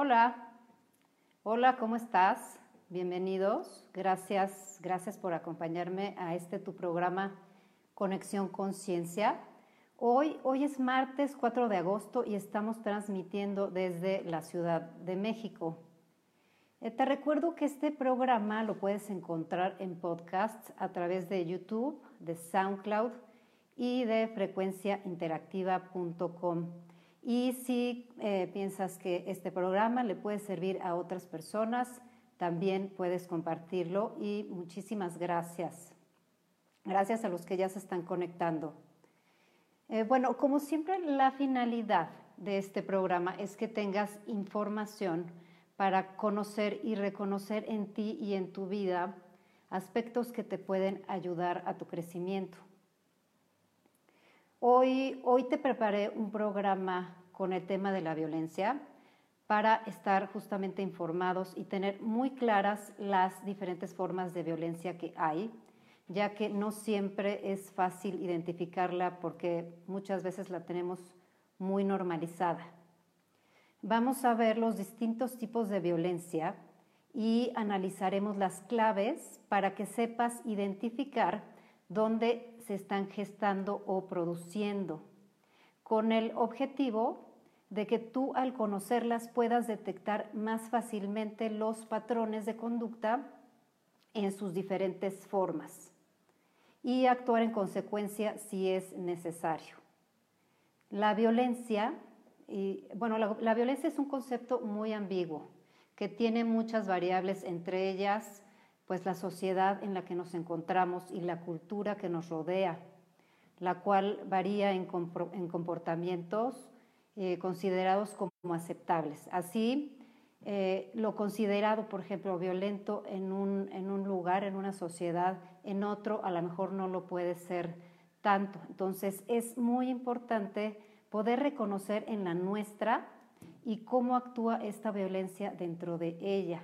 Hola, hola, ¿cómo estás? Bienvenidos. Gracias, gracias por acompañarme a este tu programa Conexión Conciencia. Hoy, hoy es martes 4 de agosto y estamos transmitiendo desde la Ciudad de México. Eh, te recuerdo que este programa lo puedes encontrar en podcast a través de YouTube, de SoundCloud y de frecuenciainteractiva.com. Y si eh, piensas que este programa le puede servir a otras personas, también puedes compartirlo y muchísimas gracias. Gracias a los que ya se están conectando. Eh, bueno, como siempre, la finalidad de este programa es que tengas información para conocer y reconocer en ti y en tu vida aspectos que te pueden ayudar a tu crecimiento. Hoy, hoy te preparé un programa con el tema de la violencia para estar justamente informados y tener muy claras las diferentes formas de violencia que hay, ya que no siempre es fácil identificarla porque muchas veces la tenemos muy normalizada. Vamos a ver los distintos tipos de violencia y analizaremos las claves para que sepas identificar dónde se están gestando o produciendo, con el objetivo de que tú al conocerlas puedas detectar más fácilmente los patrones de conducta en sus diferentes formas y actuar en consecuencia si es necesario. La violencia y bueno, la, violencia es un concepto muy ambiguo, que tiene muchas variables, entre ellas, pues la sociedad en la que nos encontramos y la cultura que nos rodea, la cual varía en, comportamientos eh, considerados como aceptables. Así, eh, lo considerado, por ejemplo, violento en un, en un lugar, en una sociedad, en otro, a lo mejor no lo puede ser tanto. Entonces, es muy importante poder reconocer en la nuestra y cómo actúa esta violencia dentro de ella.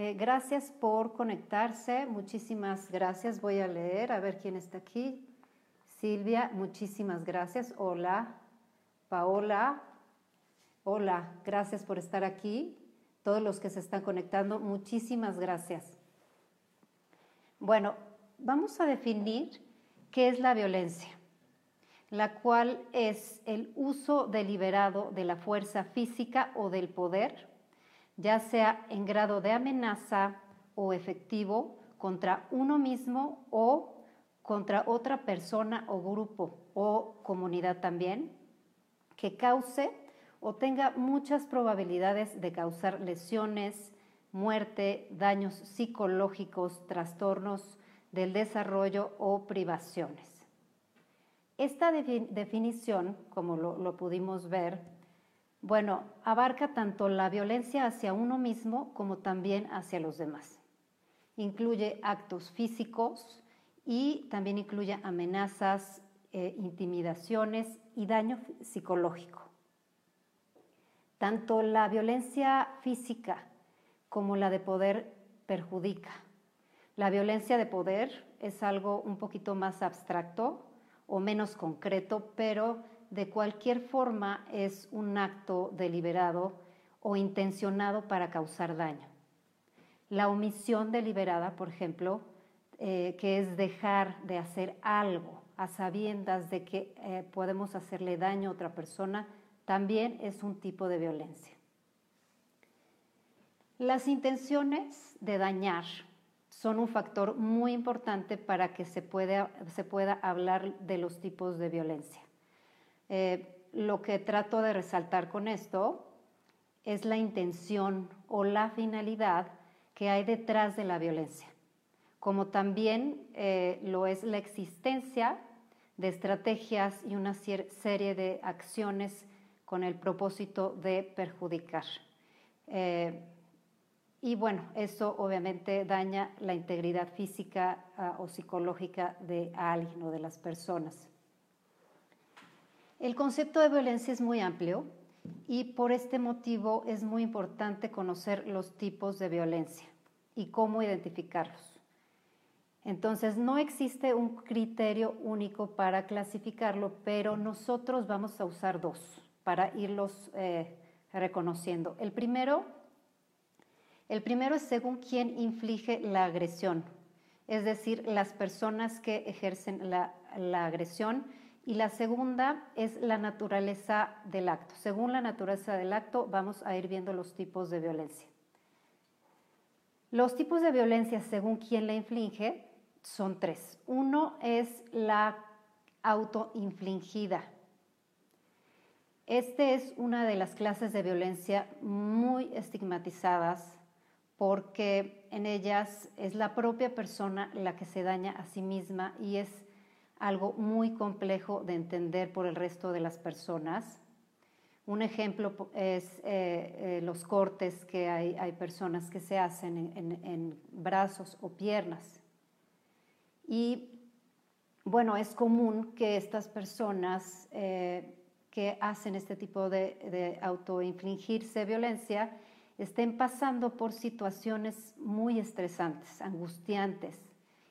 Eh, gracias por conectarse, muchísimas gracias. Voy a leer, a ver quién está aquí. Silvia, muchísimas gracias. Hola. Paola, hola, gracias por estar aquí. Todos los que se están conectando, muchísimas gracias. Bueno, vamos a definir qué es la violencia la cual es el uso deliberado de la fuerza física o del poder, ya sea en grado de amenaza o efectivo contra uno mismo o contra otra persona o grupo o comunidad también, que cause o tenga muchas probabilidades de causar lesiones, muerte, daños psicológicos, trastornos del desarrollo o privaciones. Esta definición, como lo, pudimos ver, bueno, abarca tanto la violencia hacia uno mismo como también hacia los demás. Incluye actos físicos y también incluye amenazas, eh, intimidaciones y daño psicológico. Tanto la violencia física como la de poder perjudica. La violencia de poder es algo un poquito más abstracto, o menos concreto, pero de cualquier forma es un acto deliberado o intencionado para causar daño. La omisión deliberada, por ejemplo, eh, que es dejar de hacer algo a sabiendas de que eh, podemos hacerle daño a otra persona, también es un tipo de violencia. Las intenciones de dañar son un factor muy importante para que se pueda, se pueda hablar de los tipos de violencia. Eh, lo que trato de resaltar con esto es la intención o la finalidad que hay detrás de la violencia, como también eh, lo es la existencia de estrategias y una serie de acciones con el propósito de perjudicar. Eh, y bueno, eso obviamente daña la integridad física ah, o psicológica de alguien o de las personas. El concepto de violencia es muy amplio y por este motivo es muy importante conocer los tipos de violencia y cómo identificarlos. Entonces, no existe un criterio único para clasificarlo, pero nosotros vamos a usar dos para irlos eh, reconociendo. El primero, el primero es según quién inflige la agresión, es decir, las personas que ejercen la, la agresión. Y la segunda es la naturaleza del acto. Según la naturaleza del acto, vamos a ir viendo los tipos de violencia. Los tipos de violencia, según quién la inflige, son tres. Uno es la autoinfligida. Este es una de las clases de violencia muy estigmatizadas porque en ellas es la propia persona la que se daña a sí misma y es algo muy complejo de entender por el resto de las personas. Un ejemplo es eh, eh, los cortes que hay, personas que se hacen en, brazos o piernas. Y bueno, es común que estas personas eh, que hacen este tipo de, de autoinfligirse violencia estén pasando por situaciones muy estresantes, angustiantes.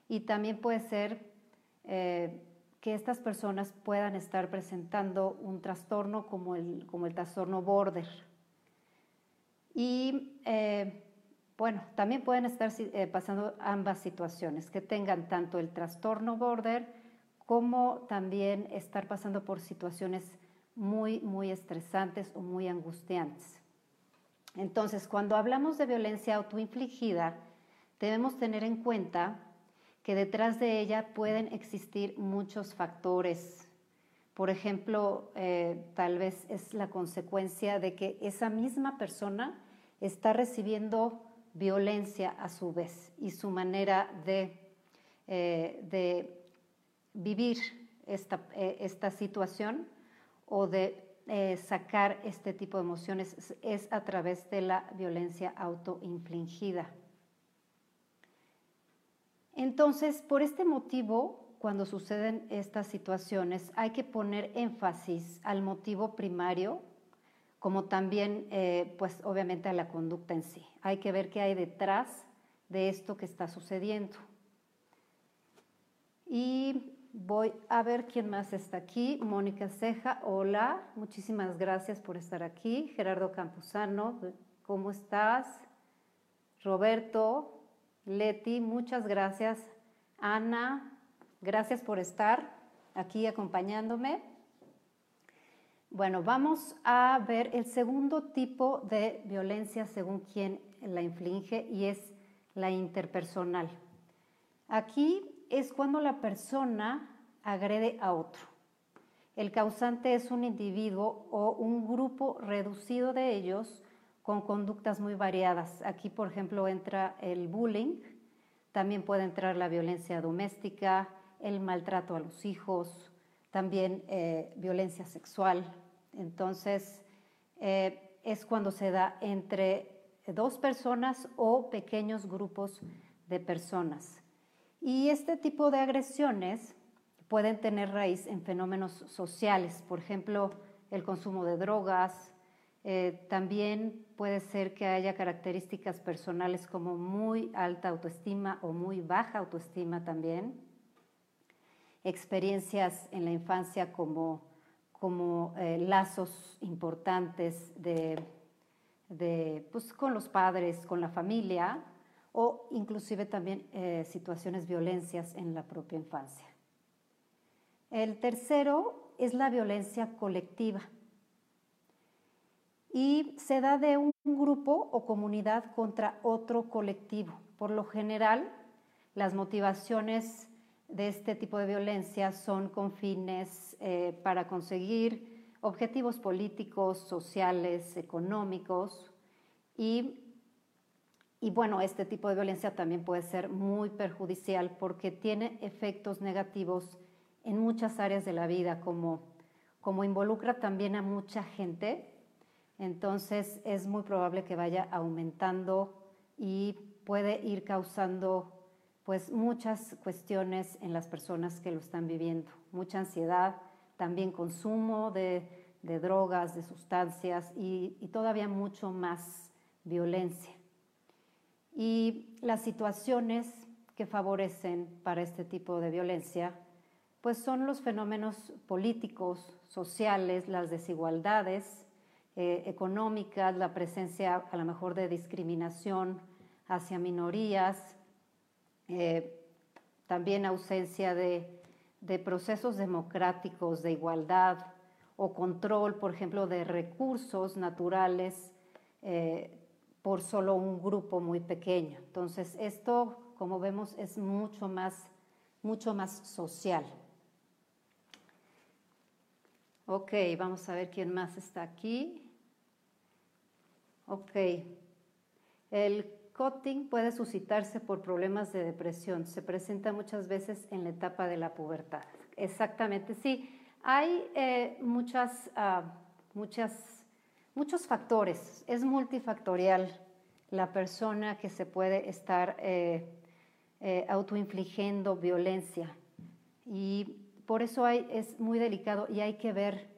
Y también puede ser eh, que estas personas puedan estar presentando un trastorno como el, como el trastorno border. Y eh, bueno, también pueden estar eh, pasando ambas situaciones, que tengan tanto el trastorno border como también estar pasando por situaciones muy, muy estresantes o muy angustiantes. Entonces, cuando hablamos de violencia autoinfligida, debemos tener en cuenta que detrás de ella pueden existir muchos factores. Por ejemplo, eh, tal vez es la consecuencia de que esa misma persona está recibiendo violencia a su vez y su manera de, eh, vivir esta, eh, esta situación o de sacar este tipo de emociones es a través de la violencia autoinfligida. Entonces, por este motivo, cuando suceden estas situaciones, hay que poner énfasis al motivo primario, como también, eh, pues obviamente a la conducta en sí. Hay que ver qué hay detrás de esto que está sucediendo. Y Voy a ver quién más está aquí. Mónica Ceja, hola, muchísimas gracias por estar aquí. Gerardo Campuzano, ¿cómo estás? Roberto, Leti, muchas gracias. Ana, gracias por estar aquí acompañándome. Bueno, vamos a ver el segundo tipo de violencia según quien la inflige y es la interpersonal. Aquí es cuando la persona agrede a otro. El causante es un individuo o un grupo reducido de ellos con conductas muy variadas. Aquí, por ejemplo, entra el bullying, también puede entrar la violencia doméstica, el maltrato a los hijos, también eh, violencia sexual. Entonces, eh, es cuando se da entre dos personas o pequeños grupos de personas. Y este tipo de agresiones pueden tener raíz en fenómenos sociales, por ejemplo, el consumo de drogas. Eh, también puede ser que haya características personales como muy alta autoestima o muy baja autoestima también. Experiencias en la infancia como, como eh, lazos importantes de, de, pues, con los padres, con la familia, o inclusive también eh, situaciones violencias en la propia infancia. El tercero es la violencia colectiva y se da de un grupo o comunidad contra otro colectivo. Por lo general, las motivaciones de este tipo de violencia son con fines eh, para conseguir objetivos políticos, sociales, económicos y y bueno, este tipo de violencia también puede ser muy perjudicial porque tiene efectos negativos en muchas áreas de la vida, como, como involucra también a mucha gente, entonces es muy probable que vaya aumentando y puede ir causando pues muchas cuestiones en las personas que lo están viviendo, mucha ansiedad, también consumo de, drogas, de sustancias y todavía mucho más violencia. Y las situaciones que favorecen para este tipo de violencia, pues son los fenómenos políticos, sociales, las desigualdades, eh, económicas, la presencia a lo mejor de discriminación hacia minorías, eh, también ausencia de, procesos democráticos de igualdad o control, por ejemplo, de recursos naturales eh, por solo un grupo muy pequeño. Entonces, esto, como vemos, es mucho más, mucho más social. Ok, vamos a ver quién más está aquí. Ok. El cutting puede suscitarse por problemas de depresión. Se presenta muchas veces en la etapa de la pubertad. Exactamente, sí. Hay eh, ah, muchas, muchos factores. Es multifactorial la persona que se puede estar eh, eh, autoinfligiendo violencia. Y por eso es muy delicado y hay que ver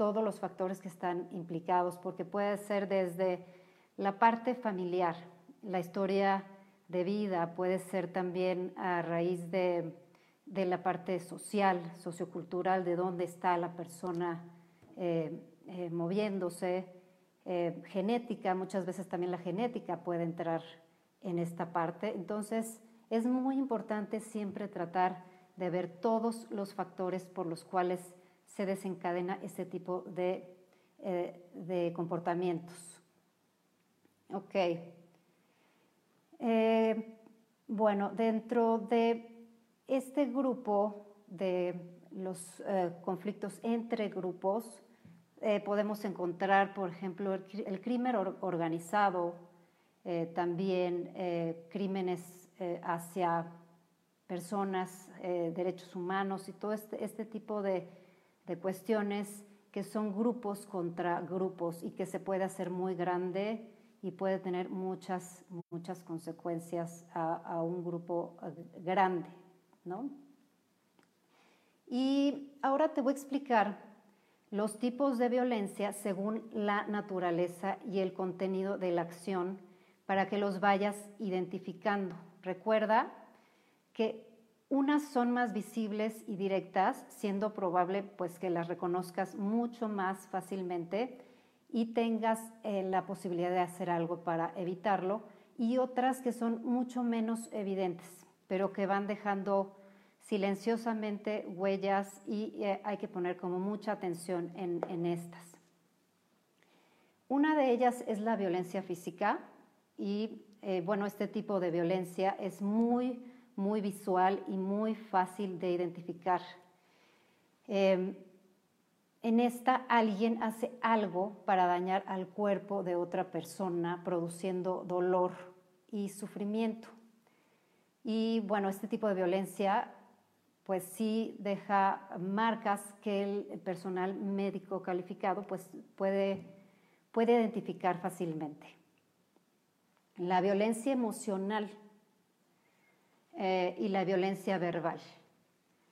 todos los factores que están implicados, porque puede ser desde la parte familiar, la historia de vida, puede ser también a raíz de, la parte social, sociocultural, de dónde está la persona eh, eh, moviéndose, eh, genética, muchas veces también la genética puede entrar en esta parte. Entonces, es muy importante siempre tratar de ver todos los factores por los cuales se desencadena ese tipo de, de comportamientos. Eh, bueno, dentro de este grupo de los eh, conflictos entre grupos, eh, podemos encontrar, por ejemplo, el, crimen organizado, también crímenes hacia personas, derechos humanos y todo este, este tipo de, de cuestiones que son grupos contra grupos y que se puede hacer muy grande y puede tener muchas, muchas consecuencias a, un grupo eh, grande, ¿no? Y ahora te voy a explicar los tipos de violencia según la naturaleza y el contenido de la acción para que los vayas identificando. Recuerda que unas son más visibles y directas, siendo probable pues que las reconozcas mucho más fácilmente y tengas eh, la posibilidad de hacer algo para evitarlo, y otras que son mucho menos evidentes, pero que van dejando silenciosamente huellas y eh, hay que poner como mucha atención en, estas. Una de ellas es la violencia física y eh, bueno, este tipo de violencia es muy, muy visual y muy fácil de identificar. Em, en esta alguien hace algo para dañar al cuerpo de otra persona, produciendo dolor y sufrimiento. Y bueno, este tipo de violencia pues sí deja marcas que el personal médico calificado pues puede, puede identificar fácilmente. La violencia emocional eh, y la violencia verbal.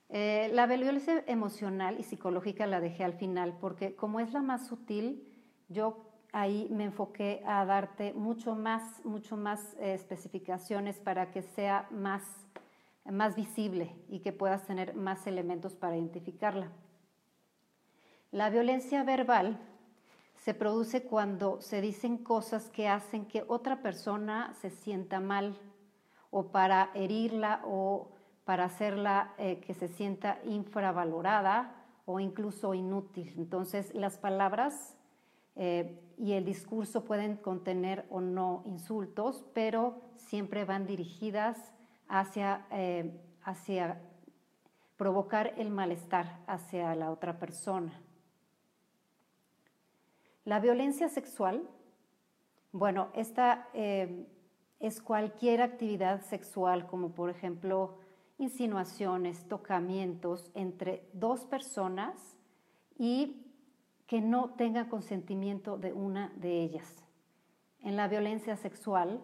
Eh, la violencia emocional y psicológica la dejé al final porque como es la más sutil, yo ahí me enfoqué a darte mucho más, mucho más eh, especificaciones para que sea más, más visible y que puedas tener más elementos para identificarla. La violencia verbal se produce cuando se dicen cosas que hacen que otra persona se sienta mal o para herirla o para hacerla eh, que se sienta infravalorada o incluso inútil. Entonces, las palabras eh, y el discurso pueden contener o no insultos, pero siempre van dirigidas hacia, eh, hacia provocar el malestar hacia la otra persona. La violencia sexual, bueno, esta es cualquier actividad sexual, como por ejemplo insinuaciones, tocamientos entre dos personas y que no tenga consentimiento de una de ellas. En la violencia sexual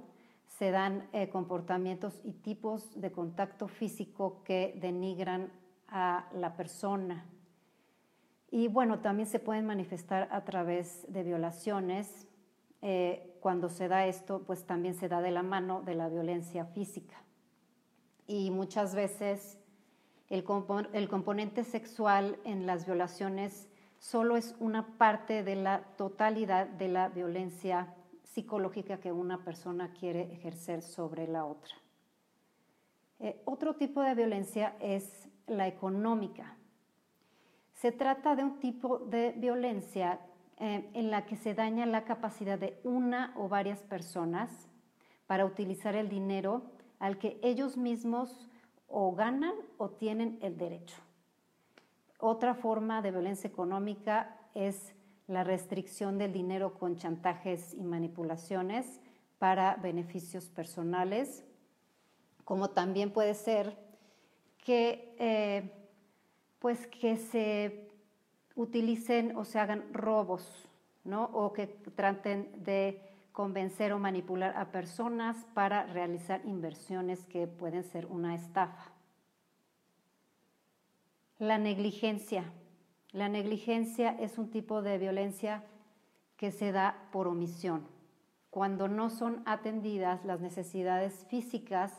se dan eh, comportamientos y tipos de contacto físico que denigran a la persona. Y bueno, también se pueden manifestar a través de violaciones. Eh, cuando se da esto, pues también se da de la mano de la violencia física y muchas veces el, componente sexual en las violaciones solo es una parte de la totalidad de la violencia psicológica que una persona quiere ejercer sobre la otra. Eh, otro tipo de violencia es la económica. Se trata de un tipo de violencia eh, en la que se daña la capacidad de una o varias personas para utilizar el dinero al que ellos mismos o ganan o tienen el derecho. Otra forma de violencia económica es la restricción del dinero con chantajes y manipulaciones para beneficios personales, como también puede ser que, eh, pues que se utilicen o se hagan robos, ¿no? o que traten de convencer o manipular a personas para realizar inversiones que pueden ser una estafa. La negligencia. La negligencia es un tipo de violencia que se da por omisión, cuando no son atendidas las necesidades físicas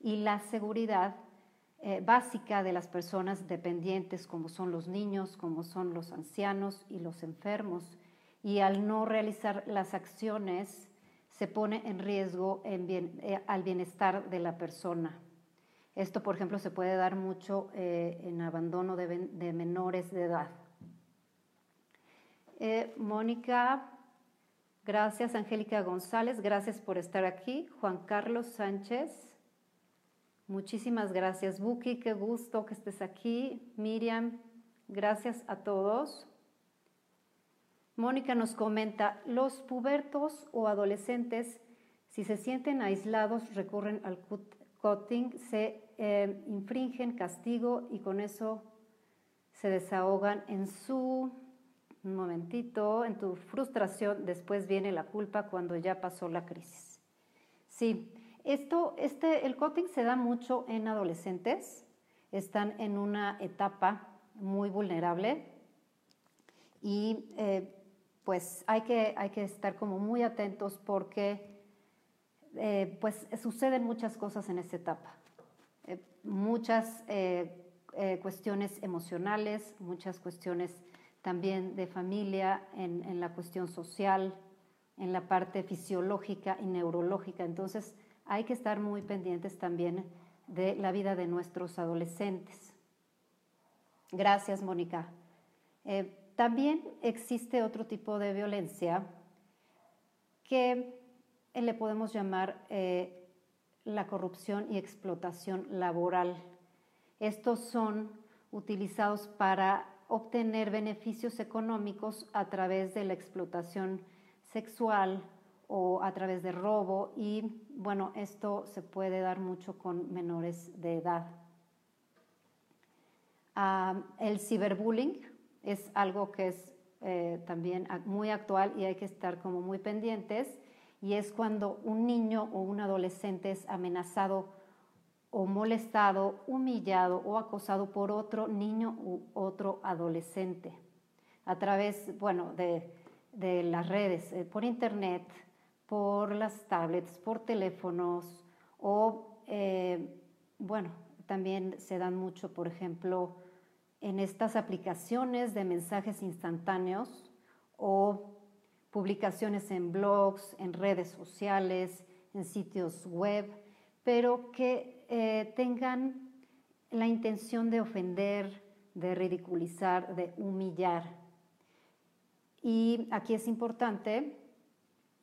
y la seguridad eh, básica de las personas dependientes, como son los niños, como son los ancianos y los enfermos, y al no realizar las acciones se pone en riesgo eh, al bienestar de la persona. Esto, por ejemplo, se puede dar mucho eh, en abandono de, menores de edad. Eh, Mónica, gracias. Angélica González, gracias por estar aquí. Juan Carlos Sánchez, muchísimas gracias. Buki, qué gusto que estés aquí. Miriam, gracias a todos. Mónica nos comenta, los pubertos o adolescentes, si se sienten aislados, recurren al cutting, se eh, infringen castigo y con eso se desahogan en su, un momentito, en tu frustración, después viene la culpa cuando ya pasó la crisis. Sí, esto, este, el cutting se da mucho en adolescentes, están en una etapa muy vulnerable y eh, pues hay que, hay que estar como muy atentos porque eh, pues suceden muchas cosas en esta etapa. Eh, muchas cuestiones emocionales, muchas cuestiones también de familia, en, en, la cuestión social, en la parte fisiológica y neurológica. Entonces hay que estar muy pendientes también de la vida de nuestros adolescentes. Gracias, Mónica. También existe otro tipo de violencia que eh, le podemos llamar eh, la corrupción y explotación laboral. Estos son utilizados para obtener beneficios económicos a través de la explotación sexual o a través de robo y bueno, esto se puede dar mucho con menores de edad. Ah, el ciberbullying es algo que es eh, también muy actual y hay que estar como muy pendientes y es cuando un niño o un adolescente es amenazado o molestado, humillado o acosado por otro niño u otro adolescente a través, bueno, de, las redes, eh, por internet, por las tablets, por teléfonos o, eh, bueno, también se dan mucho, por ejemplo, en estas aplicaciones de mensajes instantáneos o publicaciones en blogs, en redes sociales, en sitios web, pero que eh, tengan la intención de ofender, de ridiculizar, de humillar. Y aquí es importante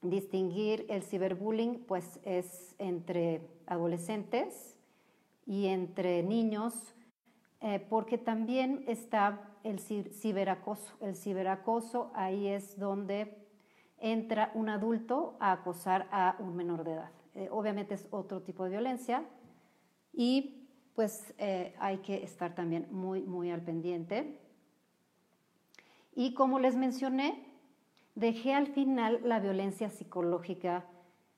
distinguir el ciberbullying, pues es entre adolescentes y entre niños eh, porque también está el ciberacoso. El ciberacoso ahí es donde entra un adulto a acosar a un menor de edad. Eh, obviamente es otro tipo de violencia y pues eh, hay que estar también muy, muy al pendiente. Y como les mencioné, dejé al final la violencia psicológica,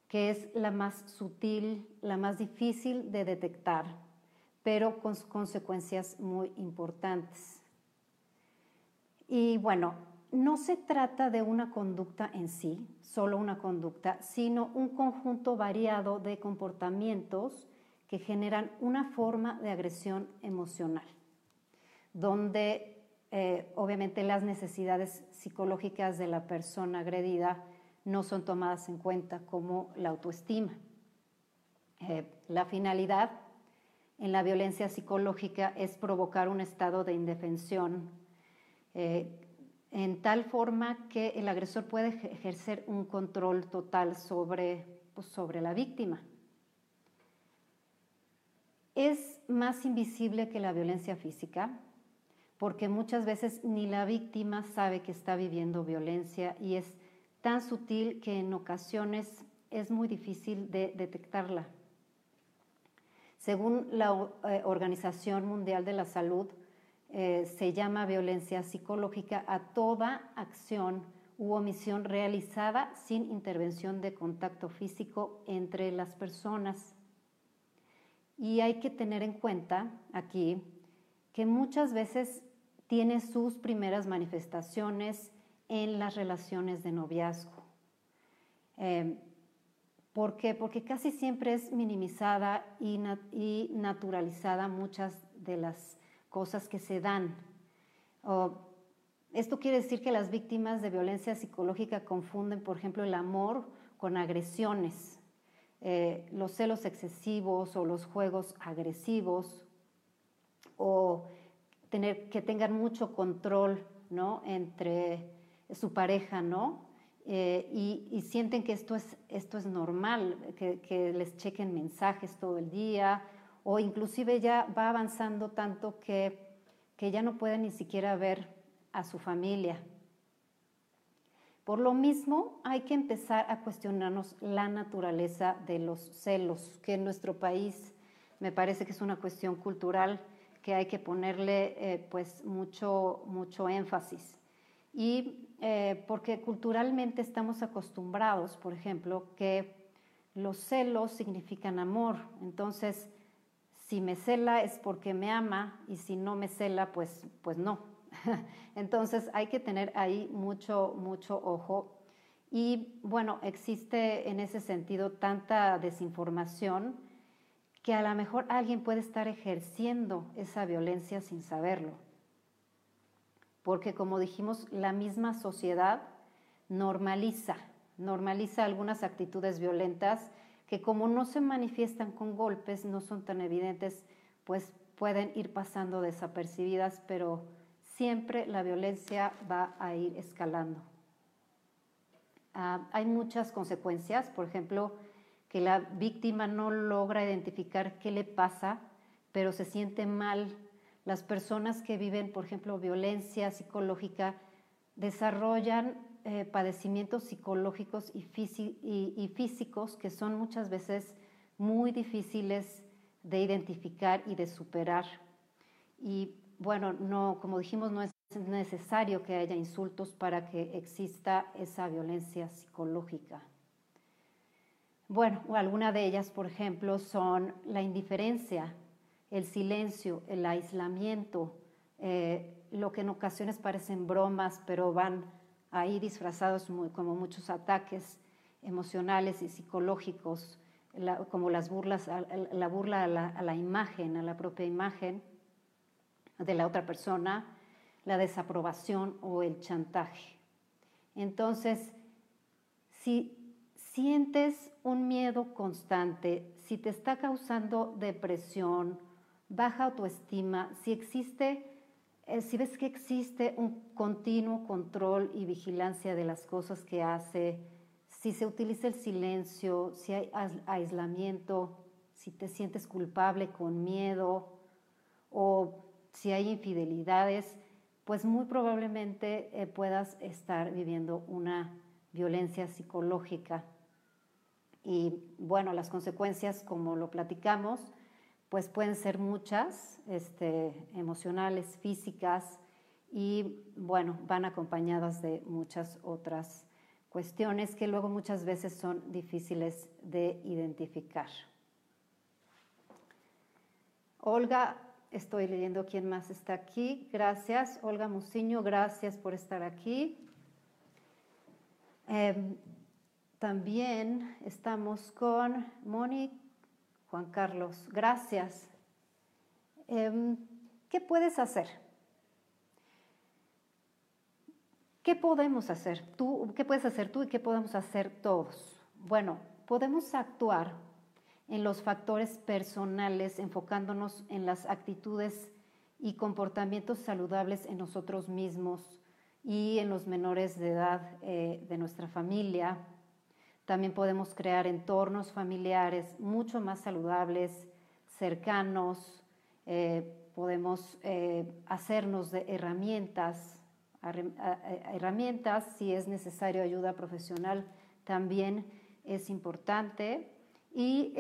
que es la más sutil, la más difícil de detectar pero con consecuencias muy importantes. Y bueno, no se trata de una conducta en sí, solo una conducta, sino un conjunto variado de comportamientos que generan una forma de agresión emocional, donde eh, obviamente las necesidades psicológicas de la persona agredida no son tomadas en cuenta como la autoestima. Eh, la finalidad en la violencia psicológica es provocar un estado de indefensión eh, en tal forma que el agresor puede ejercer un control total sobre, pues, sobre la víctima. Es más invisible que la violencia física porque muchas veces ni la víctima sabe que está viviendo violencia y es tan sutil que en ocasiones es muy difícil de detectarla. Según la eh, Organización Mundial de la Salud, eh, se llama violencia psicológica a toda acción u omisión realizada sin intervención de contacto físico entre las personas. Y hay que tener en cuenta aquí que muchas veces tiene sus primeras manifestaciones en las relaciones de noviazgo. Eh, ¿Por qué? Porque casi siempre es minimizada y, naturalizada muchas de las cosas que se dan. esto quiere decir que las víctimas de violencia psicológica confunden, por ejemplo, el amor con agresiones, eh, los celos excesivos o los juegos agresivos, o tener, que tengan mucho control ¿no? entre su pareja, ¿no? Eh, y, sienten que esto es, esto es normal, que, les chequen mensajes todo el día, o inclusive ya va avanzando tanto que, que ya no pueden ni siquiera ver a su familia. Por lo mismo, hay que empezar a cuestionarnos la naturaleza de los celos, que en nuestro país me parece que es una cuestión cultural que hay que ponerle eh, pues mucho, mucho énfasis. Y eh, porque culturalmente estamos acostumbrados, por ejemplo, que los celos significan amor. Entonces, si me cela es porque me ama y si no me cela, pues, pues no. Entonces hay que tener ahí mucho, mucho ojo. Y bueno, existe en ese sentido tanta desinformación que a lo mejor alguien puede estar ejerciendo esa violencia sin saberlo porque como dijimos, la misma sociedad normaliza, normaliza algunas actitudes violentas que como no se manifiestan con golpes, no son tan evidentes, pues pueden ir pasando desapercibidas, pero siempre la violencia va a ir escalando. Ah, hay muchas consecuencias, por ejemplo, que la víctima no logra identificar qué le pasa, pero se siente mal las personas que viven, por ejemplo, violencia psicológica, desarrollan eh, padecimientos psicológicos y, físicos que son muchas veces muy difíciles de identificar y de superar. Y bueno, no, como dijimos, no es necesario que haya insultos para que exista esa violencia psicológica. Bueno, alguna de ellas, por ejemplo, son la indiferencia, el silencio, el aislamiento, eh, lo que en ocasiones parecen bromas, pero van ahí disfrazados como muchos ataques emocionales y psicológicos, como las burlas, la burla a la, a la imagen, a la propia imagen de la otra persona, la desaprobación o el chantaje. Entonces, si sientes un miedo constante, si te está causando depresión, baja autoestima, si existe, eh, si ves que existe un continuo control y vigilancia de las cosas que hace, si se utiliza el silencio, si hay aislamiento, si te sientes culpable con miedo o si hay infidelidades, pues muy probablemente eh, puedas estar viviendo una violencia psicológica. Y bueno, las consecuencias, como lo platicamos, pues pueden ser muchas, este, emocionales, físicas, y bueno, van acompañadas de muchas otras cuestiones que luego muchas veces son difíciles de identificar. Olga, estoy leyendo quién más está aquí. Gracias, Olga Musiño, gracias por estar aquí. Em, también estamos con Mónica Juan Carlos, gracias. Em, ¿Qué puedes hacer? ¿Qué podemos hacer? ¿Tú, ¿Qué puedes hacer tú y qué podemos hacer todos? Bueno, podemos actuar en los factores personales, enfocándonos en las actitudes y comportamientos saludables en nosotros mismos y en los menores de edad eh, de nuestra familia. También podemos crear entornos familiares mucho más saludables, cercanos. Eh, podemos eh, hacernos de herramientas, herramientas, si es necesario ayuda profesional, también es importante. Y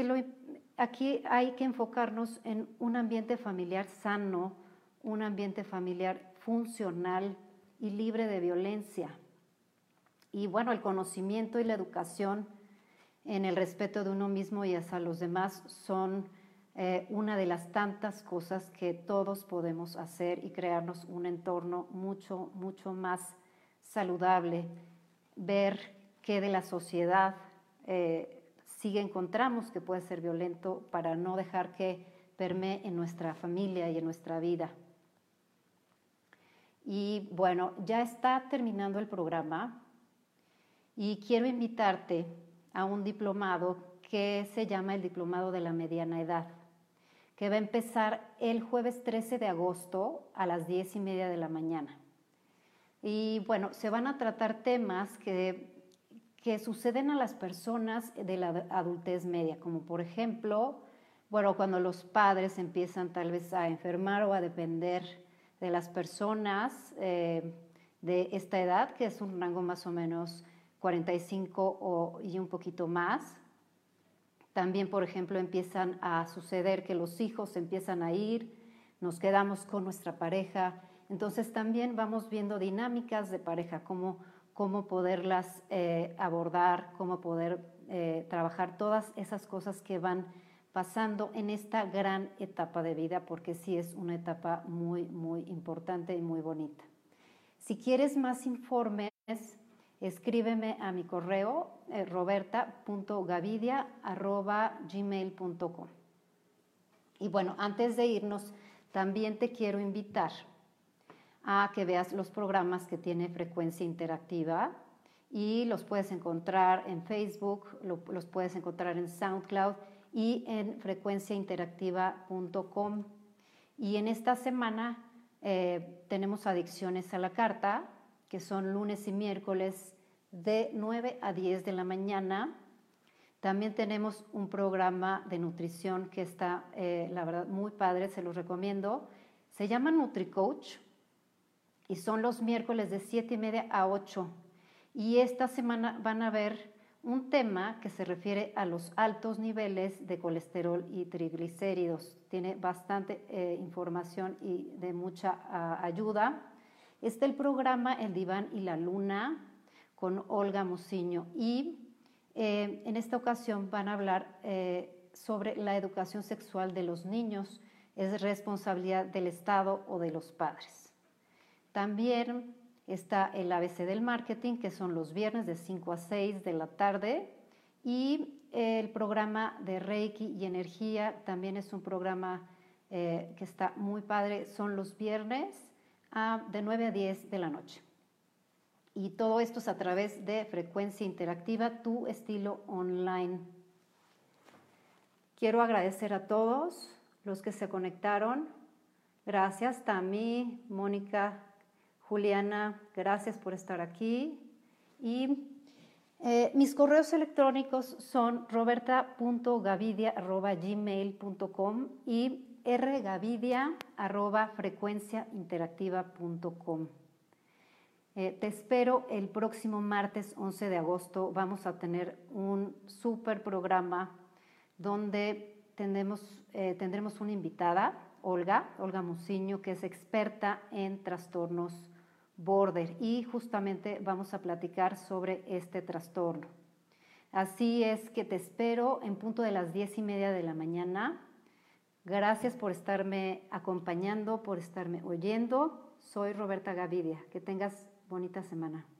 aquí hay que enfocarnos en un ambiente familiar sano, un ambiente familiar funcional y libre de violencia. Y bueno, el conocimiento y la educación en el respeto de uno mismo y hacia los demás son eh, una de las tantas cosas que todos podemos hacer y crearnos un entorno mucho, mucho más saludable. Ver qué de la sociedad eh, sigue encontramos que puede ser violento para no dejar que permee en nuestra familia y en nuestra vida. Y bueno, ya está terminando el programa y quiero invitarte a un diplomado que se llama el Diplomado de la Mediana Edad, que va a empezar el jueves 13 de agosto a las 10 y media de la mañana. Y bueno, se van a tratar temas que suceden a las personas de la adultez media, como por ejemplo, bueno, cuando los padres empiezan tal vez a enfermar o a depender de las personas eh, de esta edad, que es un rango más o menos 45 o, y un poquito más. También, por ejemplo, empiezan a suceder que los hijos empiezan a ir, nos quedamos con nuestra pareja. Entonces también vamos viendo dinámicas de pareja, como cómo poderlas eh, abordar, cómo poder eh, trabajar todas esas cosas que van pasando en esta gran etapa de vida, porque sí es una etapa muy, muy importante y muy bonita. Si quieres más informes, escríbeme a mi correo eh, roberta.gavidia.gmail.com. Y bueno, antes de irnos, también te quiero invitar a que veas los programas que tiene frecuencia interactiva y los puedes encontrar en Facebook, los puedes encontrar en SoundCloud y en frecuenciainteractiva.com. Y en esta semana eh, tenemos adicciones a la carta, que son lunes y miércoles de 9 a 10 de la mañana. También tenemos un programa de nutrición que está, eh, la verdad, muy padre, se los recomiendo. Se llama NutriCoach y son los miércoles de 7 y media a 8. Y esta semana van a ver un tema que se refiere a los altos niveles de colesterol y triglicéridos. Tiene bastante eh, información y de mucha ah, ayuda. Está el programa El Diván y la Luna con Olga Muciño y eh, en esta ocasión van a hablar eh, sobre la educación sexual de los niños. Es responsabilidad del Estado o de los padres. También está el ABC del marketing, que son los viernes de 5 a 6 de la tarde. Y el programa de Reiki y Energía también es un programa eh, que está muy padre. Son los viernes de 9 a 10 de la noche. Y todo esto es a través de frecuencia interactiva, tu estilo online. Quiero agradecer a todos los que se conectaron. Gracias, Tami, Mónica, Juliana, gracias por estar aquí. Y eh, mis correos electrónicos son roberta.gavidia.gmail.com y rgavidia.frecuenciainteractiva.com. Eh, te espero el próximo martes 11 de agosto. Vamos a tener un súper programa donde tendremos, eh, tendremos una invitada, Olga, Olga Muciño, que es experta en trastornos border y justamente vamos a platicar sobre este trastorno. Así es que te espero en punto de las diez y media de la mañana. Gracias por estarme acompañando, por estarme oyendo. Soy Roberta Gavidia. Que tengas bonita semana.